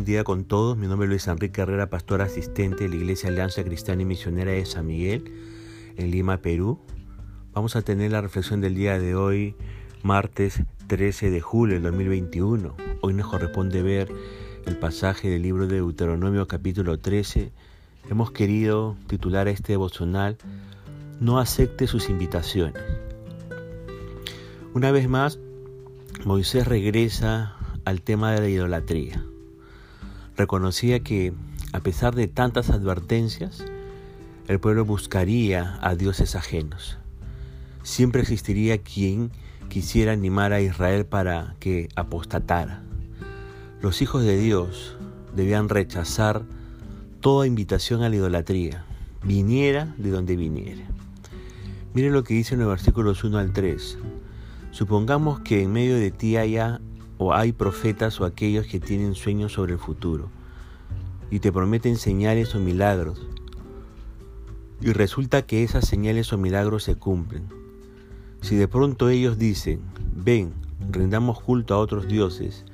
buen día con todos. Mi nombre es Luis Enrique Herrera, pastor asistente de la Iglesia Alianza Cristiana y Misionera de San Miguel, en Lima, Perú. Vamos a tener la reflexión del día de hoy, martes 13 de julio del 2021. Hoy nos corresponde ver el pasaje del libro de Deuteronomio capítulo 13. Hemos querido titular a este devocional No acepte sus invitaciones. Una vez más, Moisés regresa al tema de la idolatría. Reconocía que, a pesar de tantas advertencias, el pueblo buscaría a dioses ajenos. Siempre existiría quien quisiera animar a Israel para que apostatara. Los hijos de Dios debían rechazar toda invitación a la idolatría, viniera de donde viniera. Mire lo que dice en los versículos 1 al 3. Supongamos que en medio de ti haya o hay profetas o aquellos que tienen sueños sobre el futuro y te prometen señales o milagros. Y resulta que esas señales o milagros se cumplen. Si de pronto ellos dicen, ven, rendamos culto a otros dioses,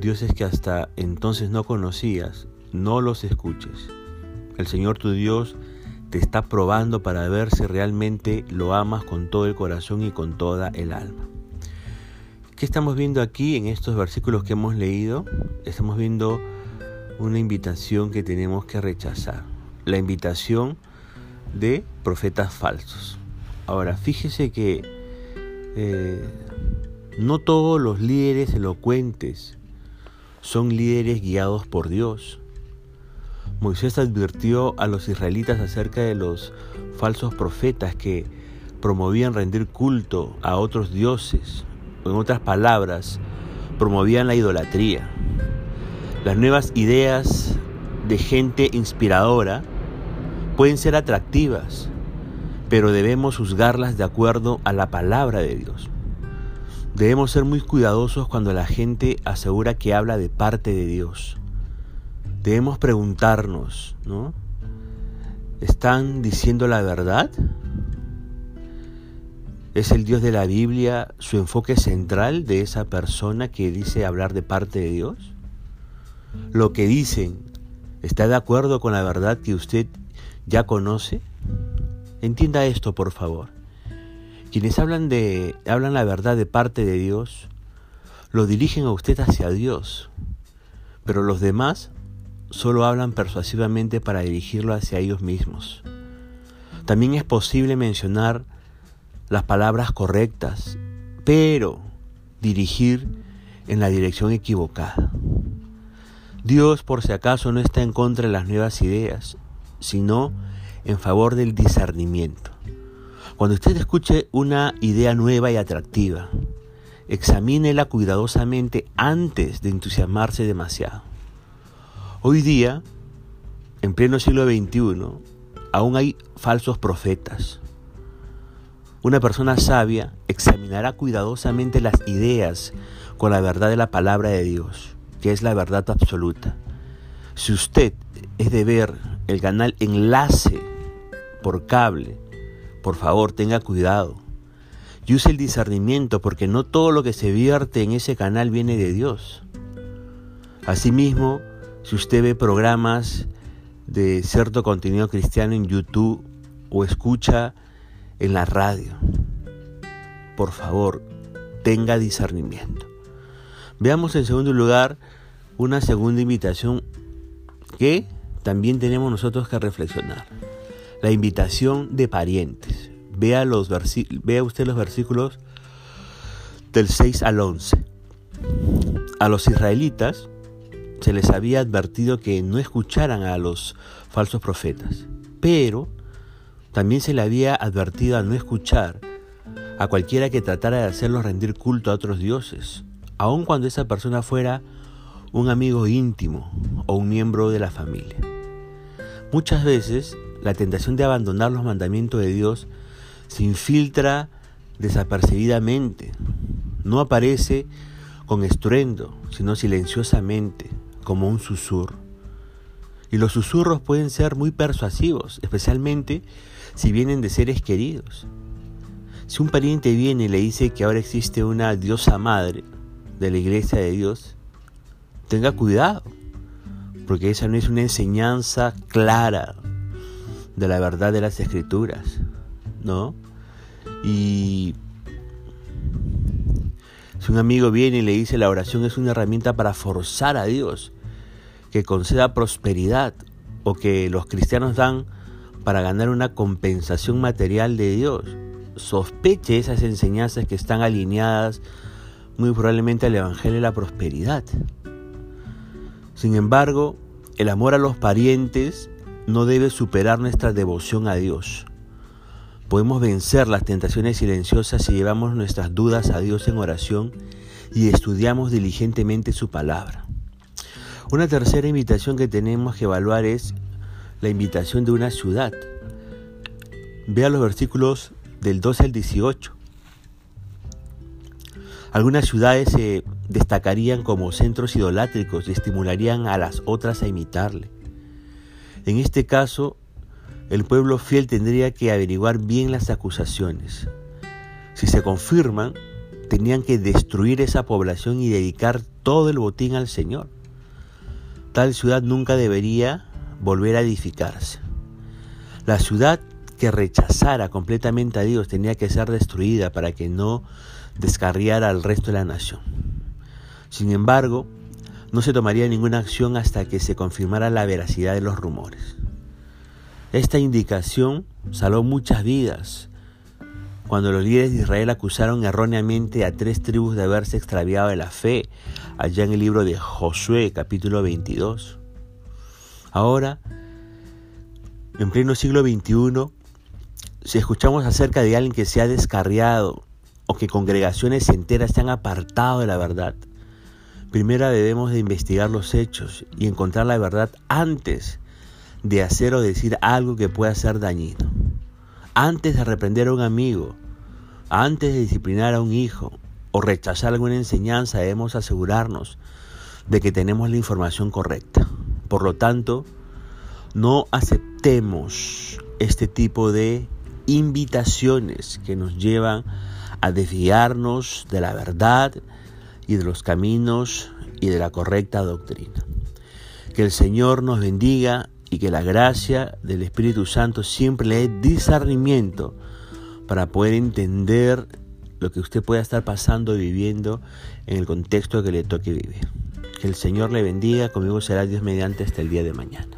dioses que hasta entonces no conocías, no los escuches. El Señor tu Dios te está probando para ver si realmente lo amas con todo el corazón y con toda el alma. ¿Qué estamos viendo aquí en estos versículos que hemos leído? Estamos viendo una invitación que tenemos que rechazar. La invitación de profetas falsos. Ahora, fíjese que eh, no todos los líderes elocuentes son líderes guiados por Dios. Moisés advirtió a los israelitas acerca de los falsos profetas que promovían rendir culto a otros dioses, en otras palabras, promovían la idolatría. Las nuevas ideas de gente inspiradora pueden ser atractivas, pero debemos juzgarlas de acuerdo a la palabra de Dios. Debemos ser muy cuidadosos cuando la gente asegura que habla de parte de Dios. Debemos preguntarnos, ¿no? ¿Están diciendo la verdad? ¿Es el Dios de la Biblia su enfoque central de esa persona que dice hablar de parte de Dios? ¿Lo que dicen está de acuerdo con la verdad que usted ya conoce? Entienda esto, por favor. Quienes hablan de hablan la verdad de parte de Dios, lo dirigen a usted hacia Dios. Pero los demás solo hablan persuasivamente para dirigirlo hacia ellos mismos. También es posible mencionar las palabras correctas, pero dirigir en la dirección equivocada. Dios, por si acaso, no está en contra de las nuevas ideas, sino en favor del discernimiento. Cuando usted escuche una idea nueva y atractiva, examínela cuidadosamente antes de entusiasmarse demasiado. Hoy día, en pleno siglo XXI, aún hay falsos profetas, una persona sabia examinará cuidadosamente las ideas con la verdad de la palabra de Dios, que es la verdad absoluta. Si usted es de ver el canal Enlace por cable, por favor tenga cuidado y use el discernimiento porque no todo lo que se vierte en ese canal viene de Dios. Asimismo, si usted ve programas de cierto contenido cristiano en YouTube o escucha en la radio. Por favor, tenga discernimiento. Veamos en segundo lugar una segunda invitación que también tenemos nosotros que reflexionar. La invitación de parientes. Vea, los vea usted los versículos del 6 al 11. A los israelitas se les había advertido que no escucharan a los falsos profetas, pero también se le había advertido a no escuchar a cualquiera que tratara de hacerlos rendir culto a otros dioses, aun cuando esa persona fuera un amigo íntimo o un miembro de la familia. Muchas veces la tentación de abandonar los mandamientos de Dios se infiltra desapercibidamente, no aparece con estruendo, sino silenciosamente, como un susurro. Y los susurros pueden ser muy persuasivos, especialmente si vienen de seres queridos. Si un pariente viene y le dice que ahora existe una diosa madre de la iglesia de Dios, tenga cuidado, porque esa no es una enseñanza clara de la verdad de las escrituras, ¿no? Y si un amigo viene y le dice la oración es una herramienta para forzar a Dios que conceda prosperidad o que los cristianos dan para ganar una compensación material de Dios, sospeche esas enseñanzas que están alineadas muy probablemente al Evangelio de la Prosperidad. Sin embargo, el amor a los parientes no debe superar nuestra devoción a Dios. Podemos vencer las tentaciones silenciosas si llevamos nuestras dudas a Dios en oración y estudiamos diligentemente su palabra. Una tercera invitación que tenemos que evaluar es la invitación de una ciudad. Vea los versículos del 12 al 18. Algunas ciudades se destacarían como centros idolátricos y estimularían a las otras a imitarle. En este caso, el pueblo fiel tendría que averiguar bien las acusaciones. Si se confirman, tenían que destruir esa población y dedicar todo el botín al Señor. Tal ciudad nunca debería volver a edificarse. La ciudad que rechazara completamente a Dios tenía que ser destruida para que no descarriara al resto de la nación. Sin embargo, no se tomaría ninguna acción hasta que se confirmara la veracidad de los rumores. Esta indicación salvó muchas vidas cuando los líderes de Israel acusaron erróneamente a tres tribus de haberse extraviado de la fe, allá en el libro de Josué capítulo 22. Ahora, en pleno siglo XXI, si escuchamos acerca de alguien que se ha descarriado o que congregaciones enteras se han apartado de la verdad, primero debemos de investigar los hechos y encontrar la verdad antes de hacer o decir algo que pueda ser dañino. Antes de reprender a un amigo, antes de disciplinar a un hijo o rechazar alguna enseñanza, debemos asegurarnos de que tenemos la información correcta. Por lo tanto, no aceptemos este tipo de invitaciones que nos llevan a desviarnos de la verdad y de los caminos y de la correcta doctrina. Que el Señor nos bendiga y que la gracia del Espíritu Santo siempre le dé discernimiento para poder entender lo que usted pueda estar pasando y viviendo en el contexto que le toque vivir. El Señor le bendiga, conmigo será Dios mediante hasta el día de mañana.